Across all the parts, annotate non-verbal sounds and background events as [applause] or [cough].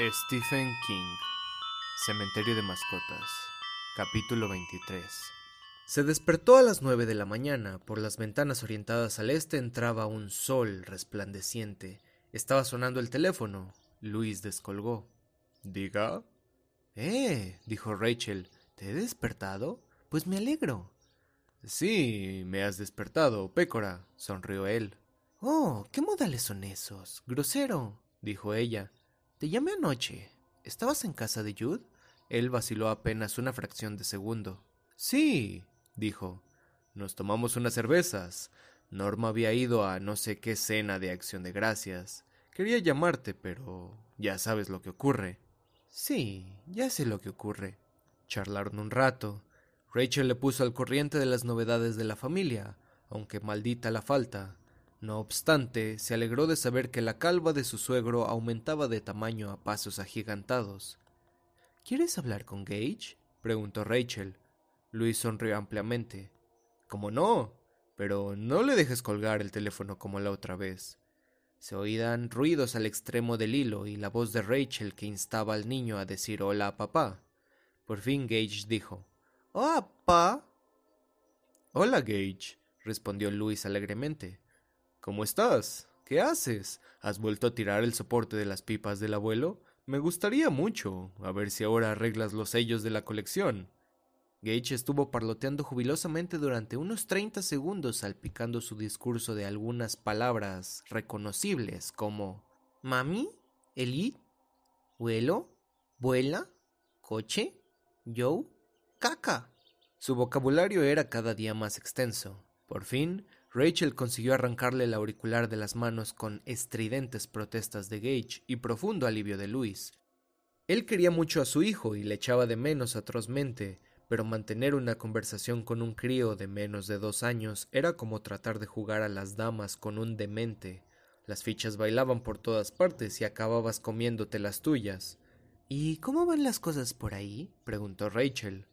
Stephen King Cementerio de Mascotas Capítulo 23 Se despertó a las nueve de la mañana. Por las ventanas orientadas al este entraba un sol resplandeciente. Estaba sonando el teléfono. Luis descolgó. ¿Diga? Eh, dijo Rachel. ¿Te he despertado? Pues me alegro. Sí, me has despertado, Pécora, sonrió él. Oh, ¿qué modales son esos? Grosero, dijo ella. Te llamé anoche. ¿Estabas en casa de Jude? Él vaciló apenas una fracción de segundo. Sí, dijo. Nos tomamos unas cervezas. Norma había ido a no sé qué cena de acción de gracias. Quería llamarte, pero ya sabes lo que ocurre. Sí, ya sé lo que ocurre. Charlaron un rato. Rachel le puso al corriente de las novedades de la familia, aunque maldita la falta. No obstante, se alegró de saber que la calva de su suegro aumentaba de tamaño a pasos agigantados. ¿Quieres hablar con Gage? preguntó Rachel. Luis sonrió ampliamente. ¿Cómo no? Pero no le dejes colgar el teléfono como la otra vez. Se oían ruidos al extremo del hilo y la voz de Rachel que instaba al niño a decir hola a papá. Por fin Gage dijo Hola, papá. Hola, Gage, respondió Luis alegremente. ¿Cómo estás? ¿Qué haces? ¿Has vuelto a tirar el soporte de las pipas del abuelo? Me gustaría mucho. A ver si ahora arreglas los sellos de la colección. Gage estuvo parloteando jubilosamente durante unos treinta segundos, salpicando su discurso de algunas palabras reconocibles como Mami, Eli, Vuelo, Vuela, Coche, Joe, Caca. Su vocabulario era cada día más extenso. Por fin, Rachel consiguió arrancarle el auricular de las manos con estridentes protestas de Gage y profundo alivio de Luis. Él quería mucho a su hijo y le echaba de menos atrozmente, pero mantener una conversación con un crío de menos de dos años era como tratar de jugar a las damas con un demente. Las fichas bailaban por todas partes y acababas comiéndote las tuyas. ¿Y cómo van las cosas por ahí? preguntó Rachel.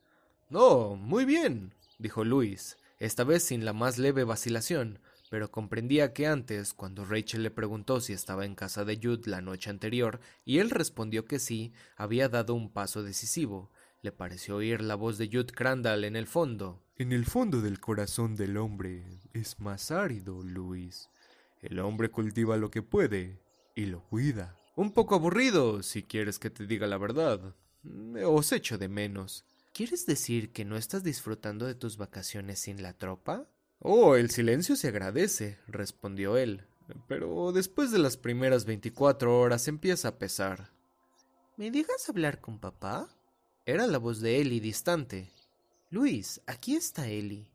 No, muy bien, dijo Luis esta vez sin la más leve vacilación, pero comprendía que antes, cuando Rachel le preguntó si estaba en casa de Jude la noche anterior, y él respondió que sí, había dado un paso decisivo. Le pareció oír la voz de Jude Crandall en el fondo. En el fondo del corazón del hombre es más árido, Luis. El hombre cultiva lo que puede y lo cuida. Un poco aburrido, si quieres que te diga la verdad. Os echo de menos. ¿Quieres decir que no estás disfrutando de tus vacaciones sin la tropa? Oh, el silencio se agradece, respondió él, pero después de las primeras veinticuatro horas empieza a pesar. ¿Me dejas hablar con papá? Era la voz de Eli distante. Luis, aquí está Eli.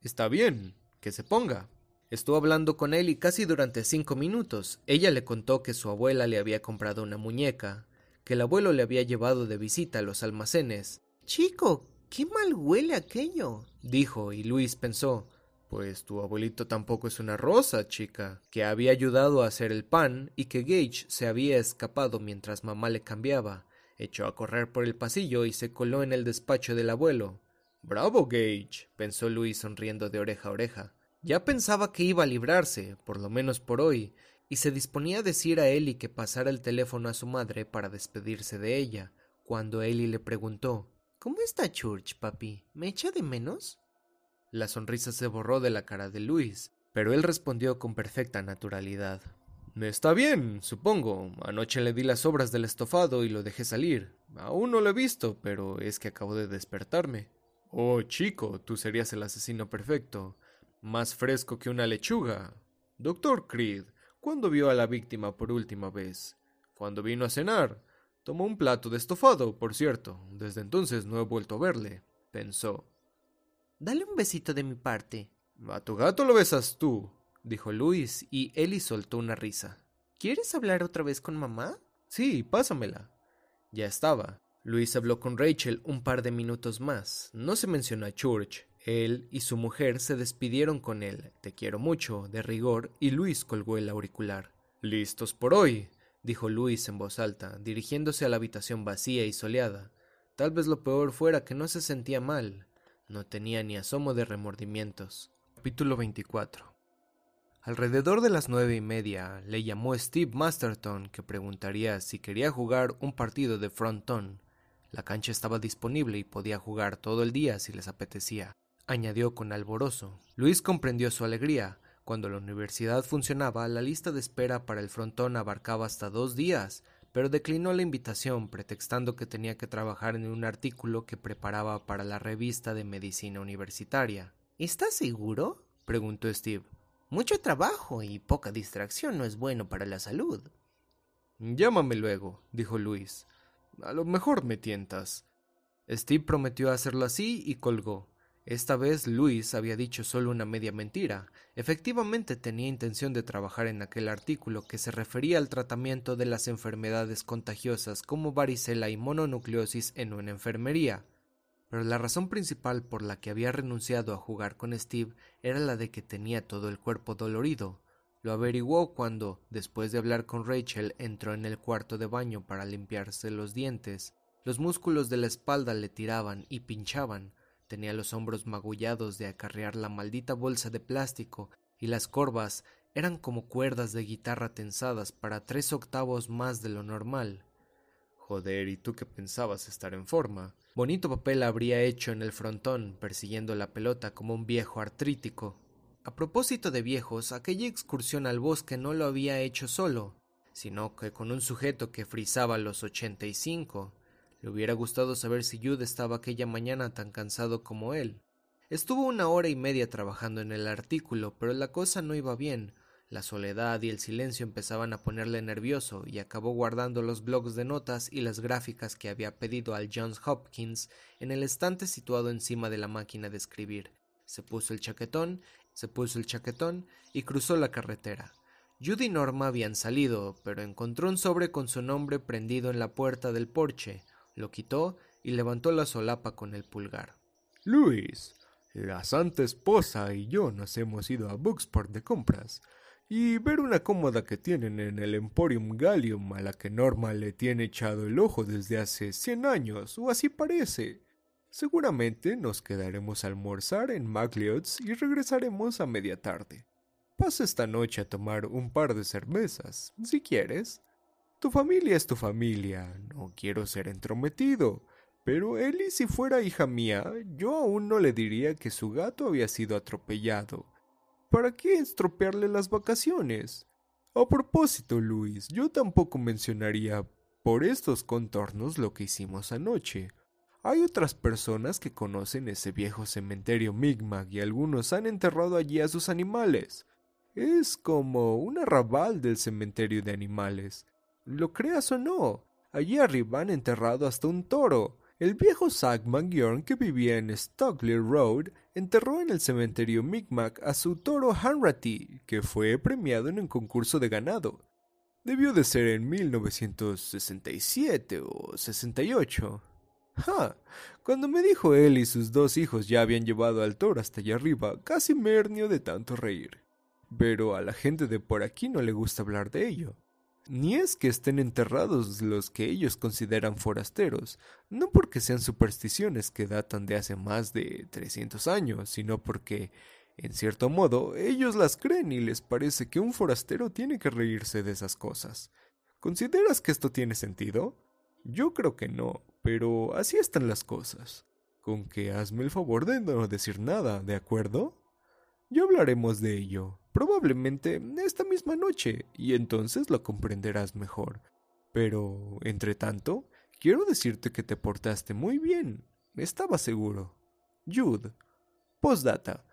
Está bien, que se ponga. Estuvo hablando con Eli casi durante cinco minutos. Ella le contó que su abuela le había comprado una muñeca, que el abuelo le había llevado de visita a los almacenes, Chico, qué mal huele aquello, dijo, y Luis pensó, pues tu abuelito tampoco es una rosa, chica, que había ayudado a hacer el pan y que Gage se había escapado mientras mamá le cambiaba. Echó a correr por el pasillo y se coló en el despacho del abuelo. Bravo, Gage, pensó Luis sonriendo de oreja a oreja. Ya pensaba que iba a librarse, por lo menos por hoy, y se disponía a decir a Ellie que pasara el teléfono a su madre para despedirse de ella, cuando Ellie le preguntó ¿Cómo está Church, papi? ¿Me echa de menos? La sonrisa se borró de la cara de Luis, pero él respondió con perfecta naturalidad. Está bien, supongo. Anoche le di las obras del estofado y lo dejé salir. Aún no lo he visto, pero es que acabo de despertarme. Oh, chico, tú serías el asesino perfecto. Más fresco que una lechuga. Doctor Creed, ¿cuándo vio a la víctima por última vez? ¿Cuándo vino a cenar? Tomó un plato de estofado, por cierto. Desde entonces no he vuelto a verle, pensó. Dale un besito de mi parte. A tu gato lo besas tú, dijo Luis, y Ellie soltó una risa. ¿Quieres hablar otra vez con mamá? Sí, pásamela. Ya estaba. Luis habló con Rachel un par de minutos más. No se mencionó a Church. Él y su mujer se despidieron con él. Te quiero mucho, de rigor, y Luis colgó el auricular. Listos por hoy, dijo Luis en voz alta, dirigiéndose a la habitación vacía y soleada. Tal vez lo peor fuera que no se sentía mal. No tenía ni asomo de remordimientos. Capítulo 24 Alrededor de las nueve y media le llamó Steve Masterton que preguntaría si quería jugar un partido de frontón. La cancha estaba disponible y podía jugar todo el día si les apetecía, añadió con alborozo. Luis comprendió su alegría. Cuando la universidad funcionaba, la lista de espera para el frontón abarcaba hasta dos días, pero declinó la invitación pretextando que tenía que trabajar en un artículo que preparaba para la revista de medicina universitaria. ¿Estás seguro? preguntó Steve. Mucho trabajo y poca distracción no es bueno para la salud. Llámame luego, dijo Luis. A lo mejor me tientas. Steve prometió hacerlo así y colgó. Esta vez Luis había dicho solo una media mentira. Efectivamente tenía intención de trabajar en aquel artículo que se refería al tratamiento de las enfermedades contagiosas como varicela y mononucleosis en una enfermería pero la razón principal por la que había renunciado a jugar con Steve era la de que tenía todo el cuerpo dolorido. Lo averiguó cuando, después de hablar con Rachel, entró en el cuarto de baño para limpiarse los dientes. Los músculos de la espalda le tiraban y pinchaban. Tenía los hombros magullados de acarrear la maldita bolsa de plástico y las corvas eran como cuerdas de guitarra tensadas para tres octavos más de lo normal. Joder, ¿y tú qué pensabas estar en forma? Bonito papel habría hecho en el frontón, persiguiendo la pelota como un viejo artrítico. A propósito de viejos, aquella excursión al bosque no lo había hecho solo, sino que con un sujeto que frisaba los ochenta y cinco. Le hubiera gustado saber si Jude estaba aquella mañana tan cansado como él. Estuvo una hora y media trabajando en el artículo, pero la cosa no iba bien, la soledad y el silencio empezaban a ponerle nervioso y acabó guardando los blogs de notas y las gráficas que había pedido al Johns Hopkins en el estante situado encima de la máquina de escribir. Se puso el chaquetón, se puso el chaquetón y cruzó la carretera. Judy y Norma habían salido, pero encontró un sobre con su nombre prendido en la puerta del porche. Lo quitó y levantó la solapa con el pulgar. Luis, la santa esposa y yo nos hemos ido a Booksport de compras y ver una cómoda que tienen en el Emporium Gallium a la que Norma le tiene echado el ojo desde hace cien años, o así parece. Seguramente nos quedaremos a almorzar en MacLeod's y regresaremos a media tarde. Pasa esta noche a tomar un par de cervezas, si quieres. Tu familia es tu familia, no quiero ser entrometido, pero Ellie si fuera hija mía, yo aún no le diría que su gato había sido atropellado ¿Para qué estropearle las vacaciones? A propósito, Luis, yo tampoco mencionaría por estos contornos lo que hicimos anoche. Hay otras personas que conocen ese viejo cementerio Migmag y algunos han enterrado allí a sus animales. Es como un arrabal del cementerio de animales. Lo creas o no, allí arriba han enterrado hasta un toro. El viejo Zach McGurn que vivía en Stockley Road enterró en el cementerio Micmac a su toro Hanratty, que fue premiado en un concurso de ganado. Debió de ser en 1967 o 68. ¡Ja! Cuando me dijo él y sus dos hijos ya habían llevado al toro hasta allá arriba, casi me hernió de tanto reír. Pero a la gente de por aquí no le gusta hablar de ello. Ni es que estén enterrados los que ellos consideran forasteros, no porque sean supersticiones que datan de hace más de 300 años, sino porque, en cierto modo, ellos las creen y les parece que un forastero tiene que reírse de esas cosas. ¿Consideras que esto tiene sentido? Yo creo que no, pero así están las cosas. Con que hazme el favor de no decir nada, ¿de acuerdo? Ya hablaremos de ello, probablemente esta misma noche, y entonces lo comprenderás mejor. Pero, entre tanto, quiero decirte que te portaste muy bien. Estaba seguro. Jude. Postdata.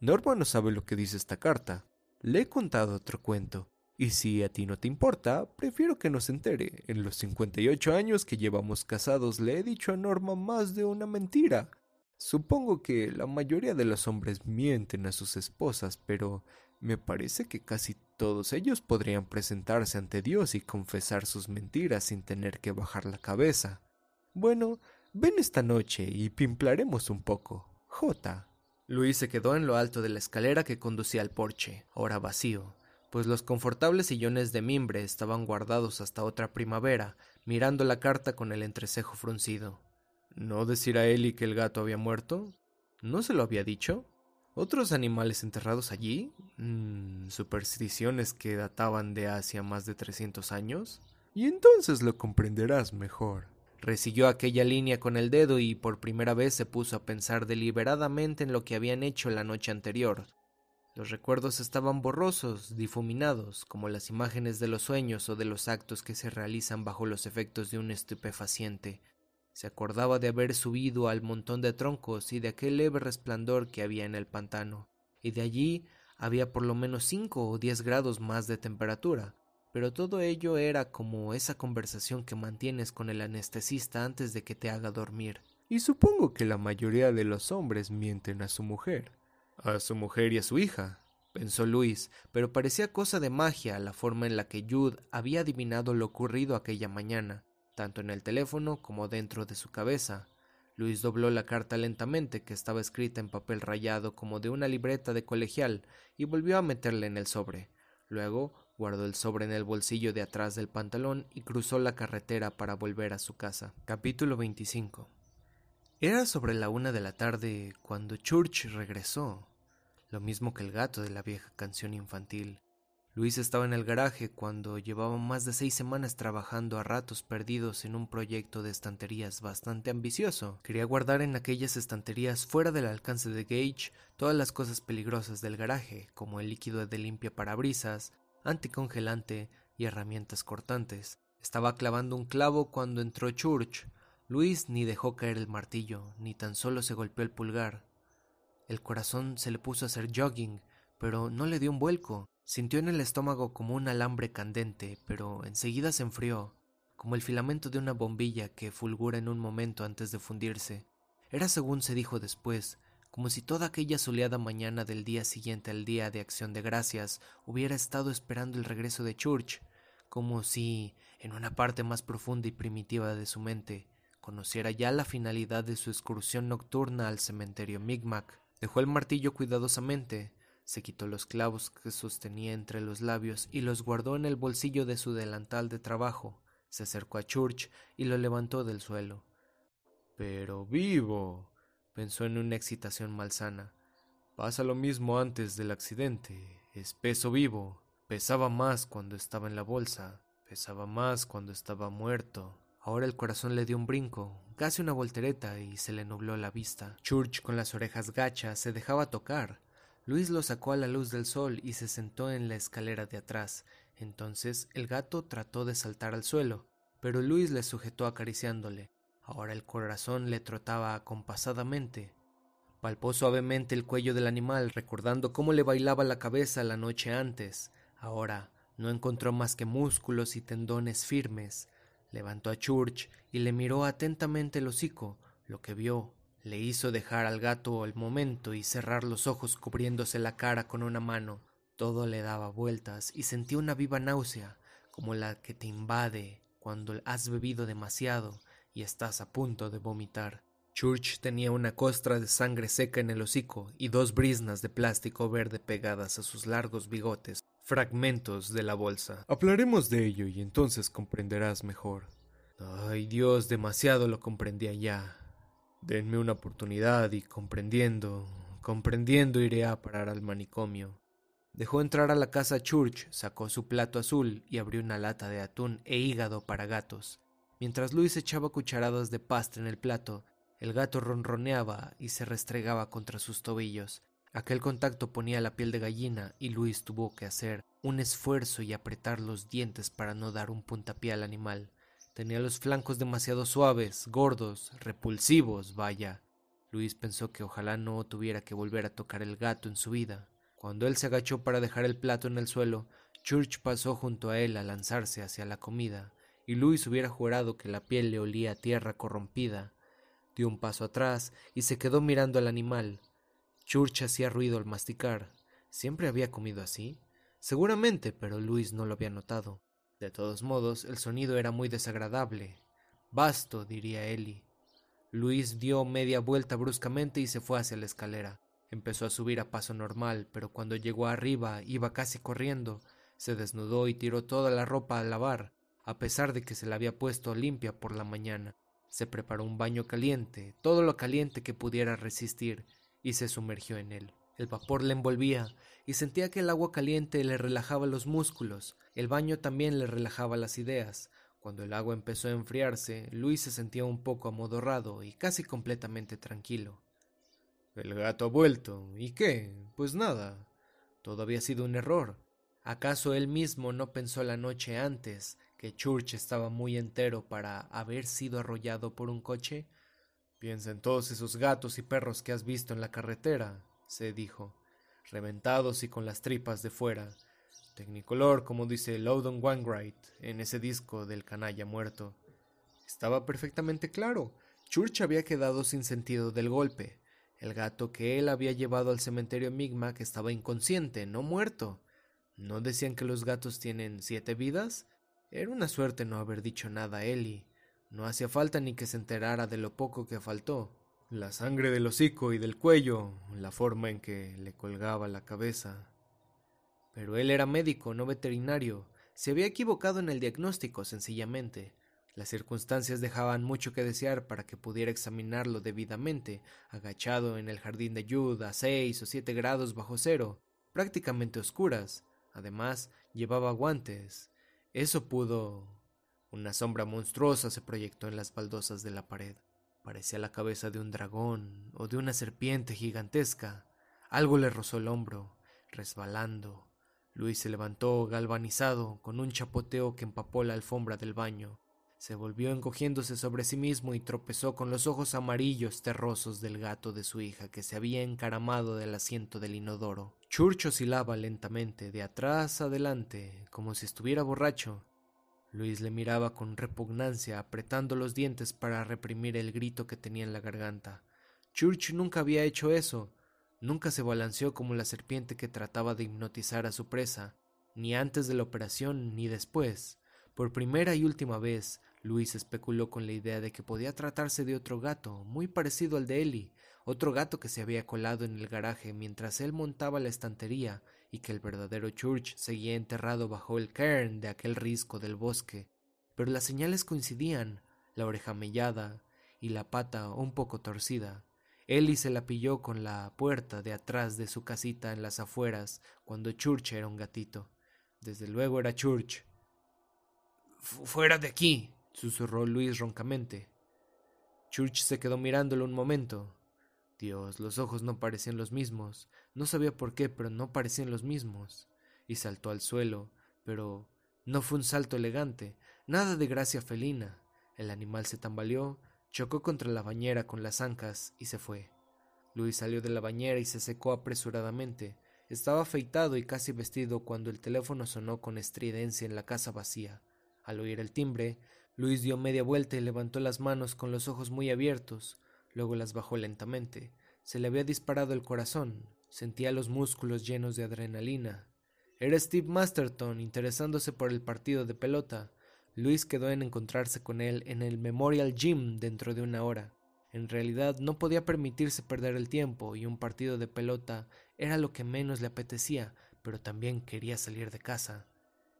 Norma no sabe lo que dice esta carta. Le he contado otro cuento. Y si a ti no te importa, prefiero que nos entere. En los 58 años que llevamos casados le he dicho a Norma más de una mentira. Supongo que la mayoría de los hombres mienten a sus esposas, pero me parece que casi todos ellos podrían presentarse ante Dios y confesar sus mentiras sin tener que bajar la cabeza. Bueno, ven esta noche y pimplaremos un poco. J. Luis se quedó en lo alto de la escalera que conducía al porche, ahora vacío, pues los confortables sillones de mimbre estaban guardados hasta otra primavera, mirando la carta con el entrecejo fruncido. ¿No decir a Eli que el gato había muerto? ¿No se lo había dicho? ¿Otros animales enterrados allí? Mm, ¿Supersticiones que databan de hacia más de 300 años? Y entonces lo comprenderás mejor. Resiguió aquella línea con el dedo y por primera vez se puso a pensar deliberadamente en lo que habían hecho la noche anterior. Los recuerdos estaban borrosos, difuminados, como las imágenes de los sueños o de los actos que se realizan bajo los efectos de un estupefaciente. Se acordaba de haber subido al montón de troncos y de aquel leve resplandor que había en el pantano, y de allí había por lo menos cinco o diez grados más de temperatura, pero todo ello era como esa conversación que mantienes con el anestesista antes de que te haga dormir. Y supongo que la mayoría de los hombres mienten a su mujer. A su mujer y a su hija, pensó Luis, pero parecía cosa de magia la forma en la que Jude había adivinado lo ocurrido aquella mañana, tanto en el teléfono como dentro de su cabeza. Luis dobló la carta lentamente, que estaba escrita en papel rayado como de una libreta de colegial, y volvió a meterla en el sobre. Luego Guardó el sobre en el bolsillo de atrás del pantalón y cruzó la carretera para volver a su casa. Capítulo 25 Era sobre la una de la tarde cuando Church regresó, lo mismo que el gato de la vieja canción infantil. Luis estaba en el garaje cuando llevaba más de seis semanas trabajando a ratos perdidos en un proyecto de estanterías bastante ambicioso. Quería guardar en aquellas estanterías fuera del alcance de Gage todas las cosas peligrosas del garaje, como el líquido de limpia parabrisas, anticongelante y herramientas cortantes. Estaba clavando un clavo cuando entró Church. Luis ni dejó caer el martillo, ni tan solo se golpeó el pulgar. El corazón se le puso a hacer jogging, pero no le dio un vuelco. Sintió en el estómago como un alambre candente, pero enseguida se enfrió, como el filamento de una bombilla que fulgura en un momento antes de fundirse. Era según se dijo después, como si toda aquella soleada mañana del día siguiente al día de acción de gracias hubiera estado esperando el regreso de Church, como si, en una parte más profunda y primitiva de su mente, conociera ya la finalidad de su excursión nocturna al cementerio Micmac. Dejó el martillo cuidadosamente, se quitó los clavos que sostenía entre los labios y los guardó en el bolsillo de su delantal de trabajo. Se acercó a Church y lo levantó del suelo. Pero vivo, pensó en una excitación malsana. Pasa lo mismo antes del accidente. Es peso vivo. Pesaba más cuando estaba en la bolsa. Pesaba más cuando estaba muerto. Ahora el corazón le dio un brinco, casi una voltereta, y se le nubló la vista. Church, con las orejas gachas, se dejaba tocar. Luis lo sacó a la luz del sol y se sentó en la escalera de atrás. Entonces el gato trató de saltar al suelo, pero Luis le sujetó acariciándole. Ahora el corazón le trotaba acompasadamente. Palpó suavemente el cuello del animal, recordando cómo le bailaba la cabeza la noche antes. Ahora no encontró más que músculos y tendones firmes. Levantó a Church y le miró atentamente el hocico. Lo que vio le hizo dejar al gato el momento y cerrar los ojos cubriéndose la cara con una mano. Todo le daba vueltas y sentía una viva náusea, como la que te invade cuando has bebido demasiado y estás a punto de vomitar. Church tenía una costra de sangre seca en el hocico y dos brisnas de plástico verde pegadas a sus largos bigotes, fragmentos de la bolsa. Hablaremos de ello y entonces comprenderás mejor. Ay Dios, demasiado lo comprendía ya. Denme una oportunidad y comprendiendo, comprendiendo iré a parar al manicomio. Dejó entrar a la casa Church, sacó su plato azul y abrió una lata de atún e hígado para gatos. Mientras Luis echaba cucharadas de pasta en el plato, el gato ronroneaba y se restregaba contra sus tobillos. Aquel contacto ponía la piel de gallina y Luis tuvo que hacer un esfuerzo y apretar los dientes para no dar un puntapié al animal. Tenía los flancos demasiado suaves, gordos, repulsivos, vaya. Luis pensó que ojalá no tuviera que volver a tocar el gato en su vida. Cuando él se agachó para dejar el plato en el suelo, Church pasó junto a él a lanzarse hacia la comida y Luis hubiera jurado que la piel le olía a tierra corrompida. Dio un paso atrás y se quedó mirando al animal. Church hacía ruido al masticar. ¿Siempre había comido así? Seguramente, pero Luis no lo había notado. De todos modos, el sonido era muy desagradable. Basto, diría Eli. Luis dio media vuelta bruscamente y se fue hacia la escalera. Empezó a subir a paso normal, pero cuando llegó arriba iba casi corriendo. Se desnudó y tiró toda la ropa a lavar a pesar de que se la había puesto limpia por la mañana. Se preparó un baño caliente, todo lo caliente que pudiera resistir, y se sumergió en él. El vapor le envolvía y sentía que el agua caliente le relajaba los músculos. El baño también le relajaba las ideas. Cuando el agua empezó a enfriarse, Luis se sentía un poco amodorrado y casi completamente tranquilo. El gato ha vuelto. ¿Y qué? Pues nada. Todo había sido un error. ¿Acaso él mismo no pensó la noche antes que Church estaba muy entero para haber sido arrollado por un coche? Piensa en todos esos gatos y perros que has visto en la carretera, se dijo, reventados y con las tripas de fuera. Tecnicolor, como dice Loudon Wainwright en ese disco del canalla muerto. Estaba perfectamente claro. Church había quedado sin sentido del golpe. El gato que él había llevado al cementerio Migmac estaba inconsciente, no muerto. ¿No decían que los gatos tienen siete vidas? Era una suerte no haber dicho nada a Ellie. No hacía falta ni que se enterara de lo poco que faltó. La sangre del hocico y del cuello, la forma en que le colgaba la cabeza. Pero él era médico, no veterinario. Se había equivocado en el diagnóstico, sencillamente. Las circunstancias dejaban mucho que desear para que pudiera examinarlo debidamente, agachado en el jardín de Jude a seis o siete grados bajo cero, prácticamente oscuras. Además, llevaba guantes. Eso pudo una sombra monstruosa se proyectó en las baldosas de la pared. Parecía la cabeza de un dragón o de una serpiente gigantesca. Algo le rozó el hombro, resbalando. Luis se levantó galvanizado, con un chapoteo que empapó la alfombra del baño. Se volvió encogiéndose sobre sí mismo y tropezó con los ojos amarillos terrosos del gato de su hija que se había encaramado del asiento del inodoro. Church oscilaba lentamente de atrás adelante, como si estuviera borracho, Luis le miraba con repugnancia, apretando los dientes para reprimir el grito que tenía en la garganta. Church nunca había hecho eso. Nunca se balanceó como la serpiente que trataba de hipnotizar a su presa, ni antes de la operación ni después. Por primera y última vez, Luis especuló con la idea de que podía tratarse de otro gato, muy parecido al de Ellie, otro gato que se había colado en el garaje mientras él montaba la estantería y que el verdadero Church seguía enterrado bajo el cairn de aquel risco del bosque. Pero las señales coincidían, la oreja mellada y la pata un poco torcida. Ellie se la pilló con la puerta de atrás de su casita en las afueras cuando Church era un gatito. Desde luego era Church. Fuera de aquí, susurró Luis roncamente. Church se quedó mirándolo un momento. Dios, los ojos no parecían los mismos. No sabía por qué, pero no parecían los mismos. Y saltó al suelo, pero no fue un salto elegante, nada de gracia felina. El animal se tambaleó, chocó contra la bañera con las ancas y se fue. Luis salió de la bañera y se secó apresuradamente. Estaba afeitado y casi vestido cuando el teléfono sonó con estridencia en la casa vacía. Al oír el timbre, Luis dio media vuelta y levantó las manos con los ojos muy abiertos. Luego las bajó lentamente. Se le había disparado el corazón. Sentía los músculos llenos de adrenalina. Era Steve Masterton interesándose por el partido de pelota. Luis quedó en encontrarse con él en el Memorial Gym dentro de una hora. En realidad no podía permitirse perder el tiempo y un partido de pelota era lo que menos le apetecía, pero también quería salir de casa.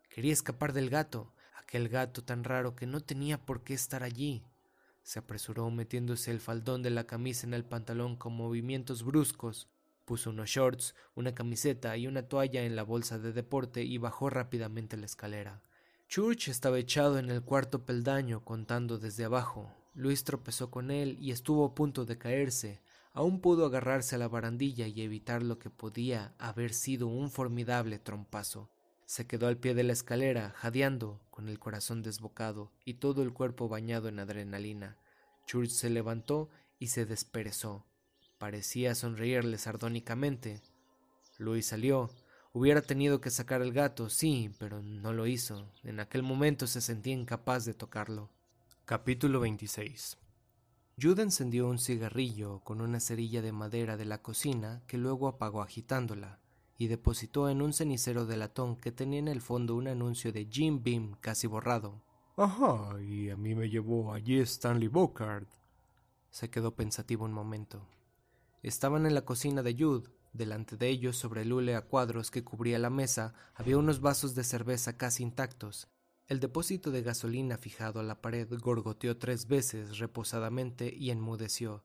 Quería escapar del gato, aquel gato tan raro que no tenía por qué estar allí. Se apresuró metiéndose el faldón de la camisa en el pantalón con movimientos bruscos. Puso unos shorts, una camiseta y una toalla en la bolsa de deporte y bajó rápidamente la escalera. Church estaba echado en el cuarto peldaño contando desde abajo. Luis tropezó con él y estuvo a punto de caerse. Aún pudo agarrarse a la barandilla y evitar lo que podía haber sido un formidable trompazo. Se quedó al pie de la escalera, jadeando, con el corazón desbocado y todo el cuerpo bañado en adrenalina. Church se levantó y se desperezó. Parecía sonreírle sardónicamente. Luis salió. Hubiera tenido que sacar el gato, sí, pero no lo hizo. En aquel momento se sentía incapaz de tocarlo. Capítulo 26 Jude encendió un cigarrillo con una cerilla de madera de la cocina que luego apagó agitándola y depositó en un cenicero de latón que tenía en el fondo un anuncio de Jim Beam casi borrado. Ajá, y a mí me llevó allí Stanley Bocard. Se quedó pensativo un momento. Estaban en la cocina de Jude. Delante de ellos, sobre el hule a cuadros que cubría la mesa, había unos vasos de cerveza casi intactos. El depósito de gasolina fijado a la pared gorgoteó tres veces reposadamente y enmudeció.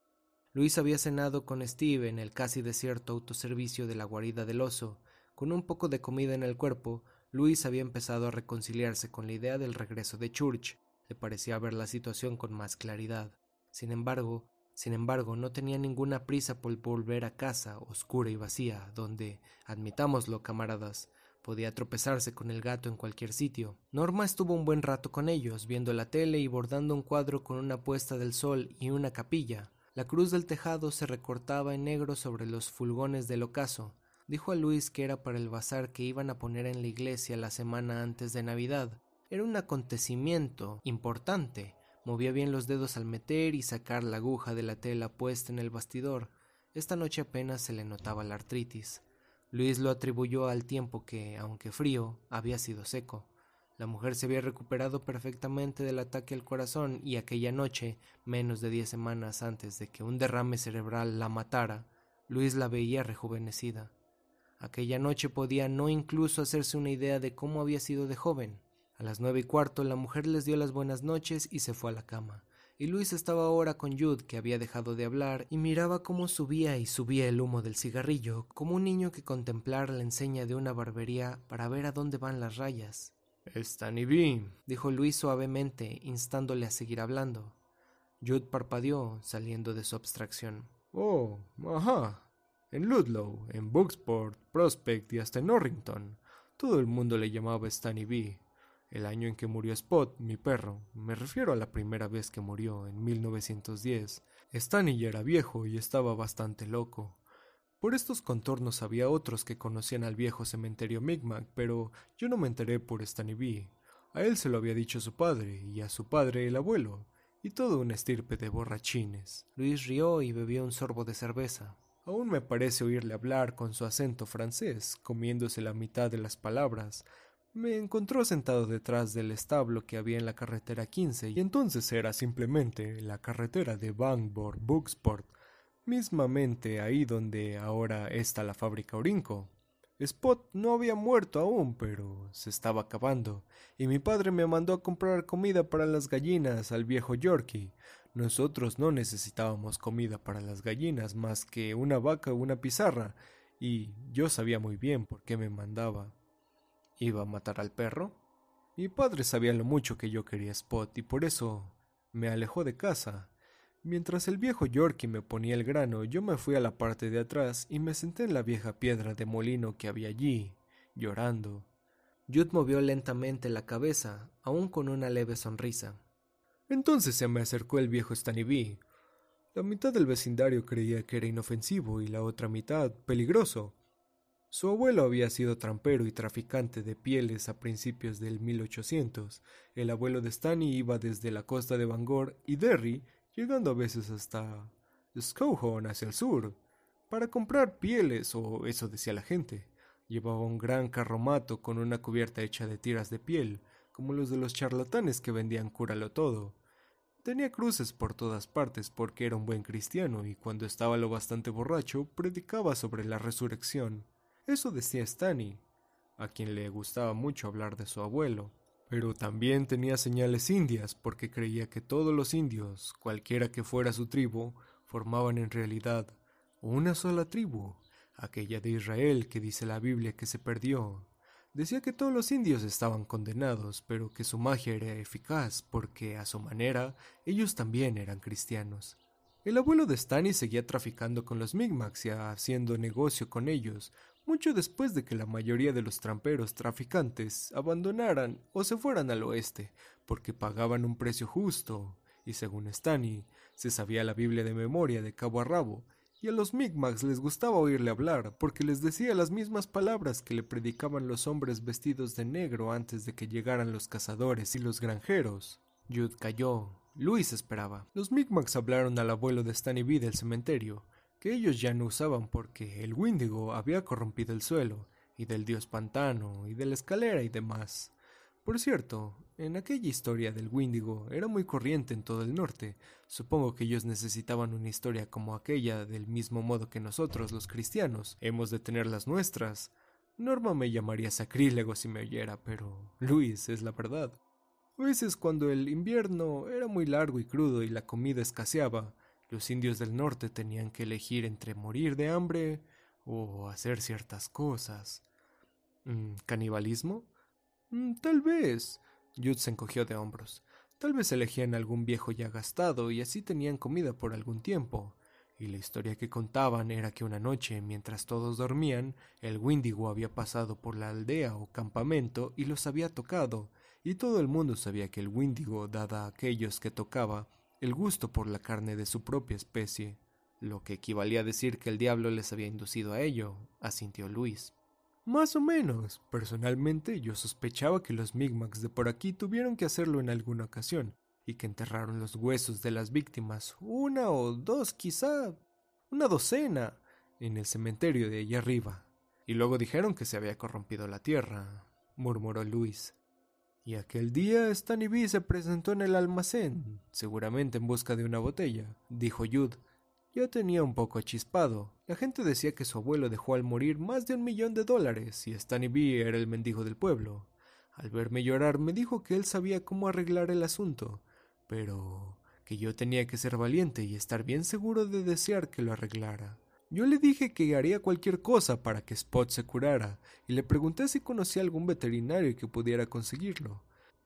Luis había cenado con Steve en el casi desierto autoservicio de la guarida del oso. Con un poco de comida en el cuerpo, Luis había empezado a reconciliarse con la idea del regreso de Church. Le parecía ver la situación con más claridad. Sin embargo, sin embargo, no tenía ninguna prisa por volver a casa, oscura y vacía, donde, admitámoslo, camaradas, podía tropezarse con el gato en cualquier sitio. Norma estuvo un buen rato con ellos, viendo la tele y bordando un cuadro con una puesta del sol y una capilla. La cruz del tejado se recortaba en negro sobre los fulgones del ocaso. Dijo a Luis que era para el bazar que iban a poner en la iglesia la semana antes de Navidad. Era un acontecimiento importante. Movía bien los dedos al meter y sacar la aguja de la tela puesta en el bastidor. Esta noche apenas se le notaba la artritis. Luis lo atribuyó al tiempo que, aunque frío, había sido seco. La mujer se había recuperado perfectamente del ataque al corazón y aquella noche, menos de diez semanas antes de que un derrame cerebral la matara, Luis la veía rejuvenecida. Aquella noche podía no incluso hacerse una idea de cómo había sido de joven. A las nueve y cuarto la mujer les dio las buenas noches y se fue a la cama. Y Luis estaba ahora con Jude, que había dejado de hablar, y miraba cómo subía y subía el humo del cigarrillo, como un niño que contemplara la enseña de una barbería para ver a dónde van las rayas. Stanny B, dijo Luis suavemente, instándole a seguir hablando. Jude parpadeó, saliendo de su abstracción. Oh, ajá, en Ludlow, en Booksport, Prospect y hasta en Norrington. Todo el mundo le llamaba Stanny B. El año en que murió Spot, mi perro, me refiero a la primera vez que murió, en 1910. Stanny ya era viejo y estaba bastante loco. Por estos contornos había otros que conocían al viejo cementerio Micmac, pero yo no me enteré por Stanny B. A él se lo había dicho su padre, y a su padre el abuelo, y todo un estirpe de borrachines. Luis rió y bebió un sorbo de cerveza. Aún me parece oírle hablar con su acento francés, comiéndose la mitad de las palabras. Me encontró sentado detrás del establo que había en la carretera 15 y entonces era simplemente la carretera de Bangor Booksport, mismamente ahí donde ahora está la fábrica Orinco. Spot no había muerto aún, pero se estaba acabando, y mi padre me mandó a comprar comida para las gallinas al viejo Yorkie. Nosotros no necesitábamos comida para las gallinas más que una vaca o una pizarra, y yo sabía muy bien por qué me mandaba. ¿Iba a matar al perro? Mi padre sabía lo mucho que yo quería Spot y por eso me alejó de casa. Mientras el viejo Yorkie me ponía el grano, yo me fui a la parte de atrás y me senté en la vieja piedra de molino que había allí, llorando. Jude movió lentamente la cabeza, aún con una leve sonrisa. Entonces se me acercó el viejo B. La mitad del vecindario creía que era inofensivo y la otra mitad peligroso. Su abuelo había sido trampero y traficante de pieles a principios del 1800. El abuelo de Stanley iba desde la costa de Bangor y Derry, llegando a veces hasta Scowhorn hacia el sur, para comprar pieles, o eso decía la gente. Llevaba un gran carromato con una cubierta hecha de tiras de piel, como los de los charlatanes que vendían cúralo todo. Tenía cruces por todas partes porque era un buen cristiano y cuando estaba lo bastante borracho predicaba sobre la resurrección. Eso decía Stanny, a quien le gustaba mucho hablar de su abuelo. Pero también tenía señales indias porque creía que todos los indios, cualquiera que fuera su tribu, formaban en realidad una sola tribu, aquella de Israel que dice la Biblia que se perdió, Decía que todos los indios estaban condenados, pero que su magia era eficaz porque, a su manera, ellos también eran cristianos. El abuelo de Stanley seguía traficando con los Mi'kmaq y haciendo negocio con ellos, mucho después de que la mayoría de los tramperos traficantes abandonaran o se fueran al oeste, porque pagaban un precio justo, y según Stanley, se sabía la Biblia de memoria de cabo a rabo, y a los Mi'kmaq les gustaba oírle hablar, porque les decía las mismas palabras que le predicaban los hombres vestidos de negro antes de que llegaran los cazadores y los granjeros. Jude cayó. Luis esperaba. Los Mi'kmaq hablaron al abuelo de Stanny B del cementerio, que ellos ya no usaban porque el Windigo había corrompido el suelo, y del dios pantano, y de la escalera y demás. Por cierto, en aquella historia del Windigo era muy corriente en todo el norte. Supongo que ellos necesitaban una historia como aquella del mismo modo que nosotros, los cristianos, hemos de tener las nuestras. Norma me llamaría sacrílego si me oyera, pero Luis es la verdad. A veces cuando el invierno era muy largo y crudo y la comida escaseaba, Los indios del norte tenían que elegir entre morir de hambre o hacer ciertas cosas. Mm, ¿Canibalismo? Mm, tal vez. Jude se encogió de hombros. Tal vez elegían algún viejo ya gastado y así tenían comida por algún tiempo. Y la historia que contaban era que una noche, mientras todos dormían, el Windigo había pasado por la aldea o campamento y los había tocado, y todo el mundo sabía que el Windigo daba a aquellos que tocaba el gusto por la carne de su propia especie, lo que equivalía a decir que el diablo les había inducido a ello, asintió Luis. Más o menos. Personalmente yo sospechaba que los Migmacs de por aquí tuvieron que hacerlo en alguna ocasión, y que enterraron los huesos de las víctimas, una o dos quizá, una docena, en el cementerio de allá arriba. Y luego dijeron que se había corrompido la tierra, murmuró Luis. Y aquel día Stanny B se presentó en el almacén, seguramente en busca de una botella, dijo Jude. Ya tenía un poco chispado. La gente decía que su abuelo dejó al morir más de un millón de dólares y Stanny B era el mendigo del pueblo. Al verme llorar me dijo que él sabía cómo arreglar el asunto, pero que yo tenía que ser valiente y estar bien seguro de desear que lo arreglara. Yo le dije que haría cualquier cosa para que Spot se curara, y le pregunté si conocía algún veterinario que pudiera conseguirlo.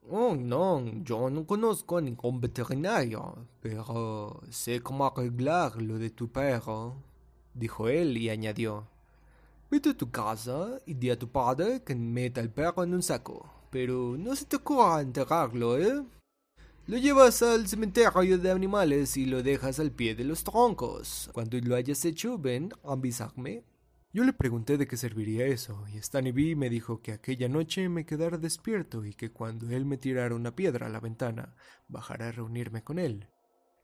Oh, no, yo no conozco a ningún veterinario, pero sé cómo arreglar lo de tu perro, dijo él y añadió. Vete a tu casa y di a tu padre que meta el perro en un saco, pero no se te ocurra enterrarlo, ¿eh? Lo llevas al cementerio de animales y lo dejas al pie de los troncos. Cuando lo hayas hecho, ven, avisarme. Yo le pregunté de qué serviría eso, y Stanny B me dijo que aquella noche me quedara despierto y que cuando él me tirara una piedra a la ventana, bajara a reunirme con él.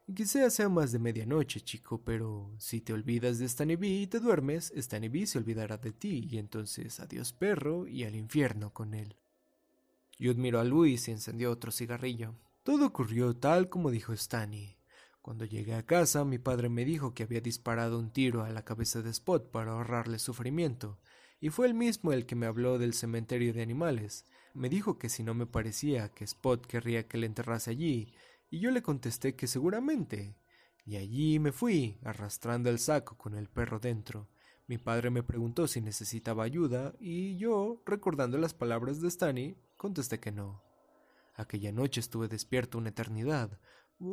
Y quizá sea más de medianoche, chico, pero si te olvidas de Stanny B y te duermes, Stanny B se olvidará de ti, y entonces adiós perro y al infierno con él. Yo admiró a Luis y encendió otro cigarrillo. Todo ocurrió tal como dijo Stanny. Cuando llegué a casa, mi padre me dijo que había disparado un tiro a la cabeza de Spot para ahorrarle sufrimiento, y fue él mismo el que me habló del cementerio de animales. Me dijo que si no me parecía que Spot querría que le enterrase allí, y yo le contesté que seguramente. Y allí me fui, arrastrando el saco con el perro dentro. Mi padre me preguntó si necesitaba ayuda, y yo, recordando las palabras de Stanny, contesté que no. Aquella noche estuve despierto una eternidad.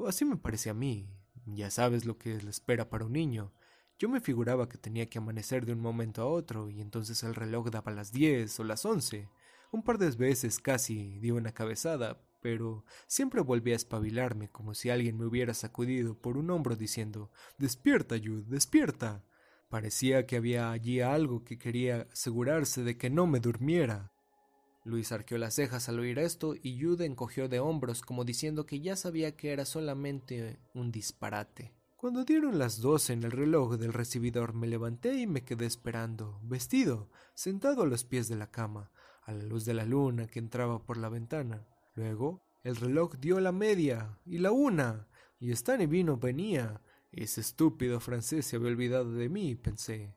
Así me parece a mí. Ya sabes lo que le espera para un niño. Yo me figuraba que tenía que amanecer de un momento a otro, y entonces el reloj daba las diez o las once. Un par de veces casi di una cabezada, pero siempre volví a espabilarme como si alguien me hubiera sacudido por un hombro diciendo Despierta, Jude, despierta. Parecía que había allí algo que quería asegurarse de que no me durmiera. Luis arqueó las cejas al oír esto y Jude encogió de hombros como diciendo que ya sabía que era solamente un disparate. Cuando dieron las doce en el reloj del recibidor me levanté y me quedé esperando, vestido, sentado a los pies de la cama, a la luz de la luna que entraba por la ventana. Luego el reloj dio la media y la una, y Stanley vino venía. Ese estúpido francés se había olvidado de mí, pensé.